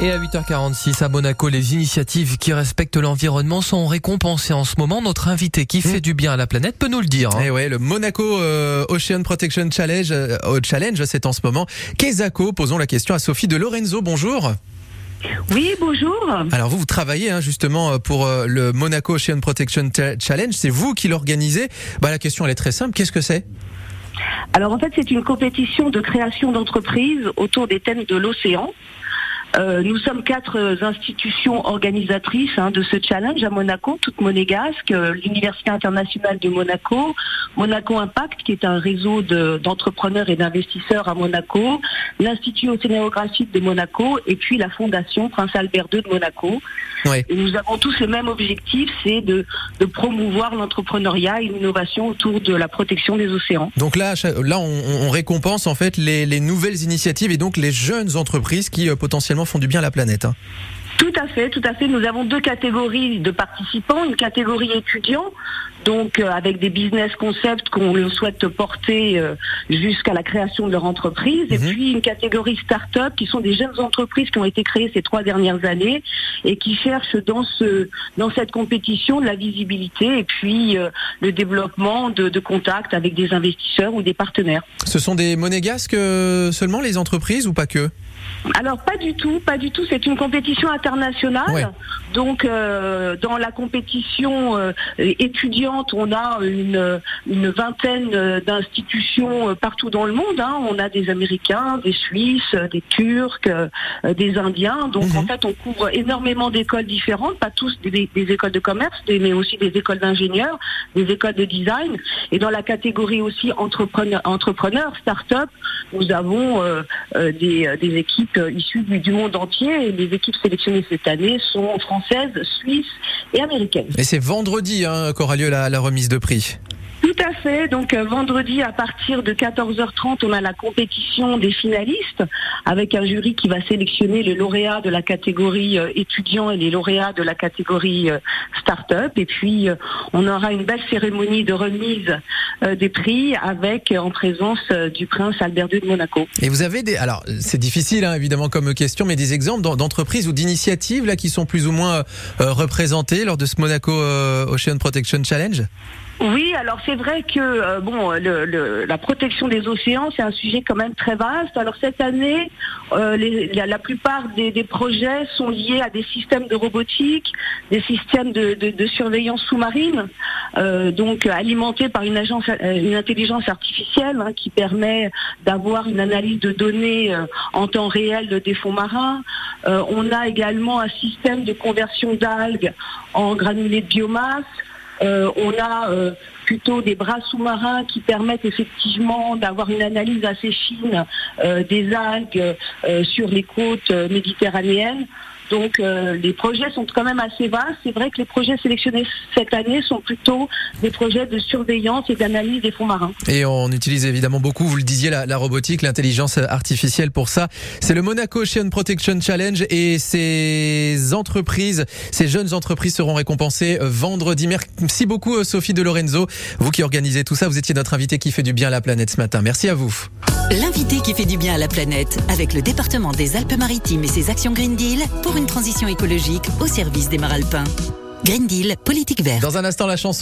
Et à 8h46 à Monaco, les initiatives qui respectent l'environnement sont récompensées en ce moment. Notre invité qui fait du bien à la planète peut nous le dire. hein. Eh ouais, le Monaco euh, Ocean Protection Challenge, euh, Challenge, c'est en ce moment. Quesaco, posons la question à Sophie de Lorenzo. Bonjour. Oui, bonjour. Alors vous, vous travaillez hein, justement euh, pour euh, le Monaco Ocean Protection Challenge. C'est vous qui l'organisez. Bah la question elle est très simple. Qu'est-ce que c'est? Alors en fait, c'est une compétition de création d'entreprises autour des thèmes de l'océan. Euh, nous sommes quatre institutions organisatrices hein, de ce challenge à Monaco, toutes monégasques, euh, l'Université internationale de Monaco, Monaco Impact, qui est un réseau de- d'entrepreneurs et d'investisseurs à Monaco, l'Institut océanographique de Monaco et puis la Fondation Prince Albert II de Monaco. Ouais. Et nous avons tous le même objectif, c'est de, de promouvoir l'entrepreneuriat et l'innovation autour de la protection des océans. Donc là, là, on, on récompense en fait les, les nouvelles initiatives et donc les jeunes entreprises qui euh, potentiellement font du bien à la planète. hein. Tout à fait, tout à fait. Nous avons deux catégories de participants. Une catégorie étudiants, donc euh, avec des business concepts qu'on le souhaite porter euh, jusqu'à la création de leur entreprise. Et Mhm. puis une catégorie start-up qui sont des jeunes entreprises qui ont été créées ces trois dernières années et qui cherchent dans ce dans cette compétition de la visibilité et puis euh, le développement de, de contacts avec des investisseurs ou des partenaires. Ce sont des monégasques seulement les entreprises ou pas que? Alors pas du tout, pas du tout. C'est une compétition internationale. Ouais. Donc euh, dans la compétition euh, étudiante, on a une, une vingtaine euh, d'institutions euh, partout dans le monde. hein. On a des Américains, des Suisses, euh, des Turcs, des Indiens. Donc Mhm. en fait, on couvre énormément d'écoles différentes, pas tous des, des écoles de commerce, mais aussi des écoles d'ingénieurs, des écoles de design. Et dans la catégorie aussi entrepreneur, entrepreneur start-up, nous avons euh, des, des équipes issues du, du monde entier et les équipes sélectionnées cette année sont françaises, suisses et américaines. Et c'est vendredi hein, qu'aura lieu la, la remise de prix. Tout à fait. Donc euh, vendredi à partir de 14h30, on a la compétition des finalistes avec un jury qui va sélectionner les lauréats de la catégorie euh, étudiants et les lauréats de la catégorie euh, start-up. Et puis on aura une belle cérémonie de remise des prix avec en présence du prince Albert II de Monaco. Et vous avez des, alors c'est difficile hein, évidemment comme question, mais des exemples d'en- d'entreprises ou d'initiatives là qui sont plus ou moins représentées lors de ce Monaco Ocean Protection Challenge? Oui, alors c'est vrai que euh, bon, le, le- la protection des océans, c'est un sujet quand même très vaste. Alors cette année, euh, les- la, plupart des, des projets sont liés à des systèmes de robotique, des systèmes de, de- de surveillance sous-marine, euh, donc alimentés par une agence, euh, une intelligence artificielle hein, qui permet d'avoir une analyse de données euh, en temps réel des fonds marins. On a également un système de conversion d'algues en granulés de biomasse. Euh, on a euh, plutôt des bras sous-marins qui permettent effectivement d'avoir une analyse assez fine euh, des algues euh, sur les côtes euh, méditerranéennes. Donc euh, les projets sont quand même assez vastes. C'est vrai que les projets sélectionnés cette année sont plutôt des projets de surveillance et d'analyse des fonds marins. Et on utilise évidemment beaucoup, vous le disiez, la, la robotique, l'intelligence artificielle pour ça. C'est le Monaco Ocean Protection Challenge et ces entreprises, ces jeunes entreprises seront récompensées vendredi. Merci beaucoup Sophie de Lorenzo, vous qui organisez tout ça. Vous étiez notre invité qui fait du bien à la planète ce matin. Merci à vous. L'invité qui fait du bien à la planète avec le département des Alpes-Maritimes et ses actions Green Deal pour une transition écologique au service des Maralpins. Green Deal, politique verte. Dans un instant, la chanson.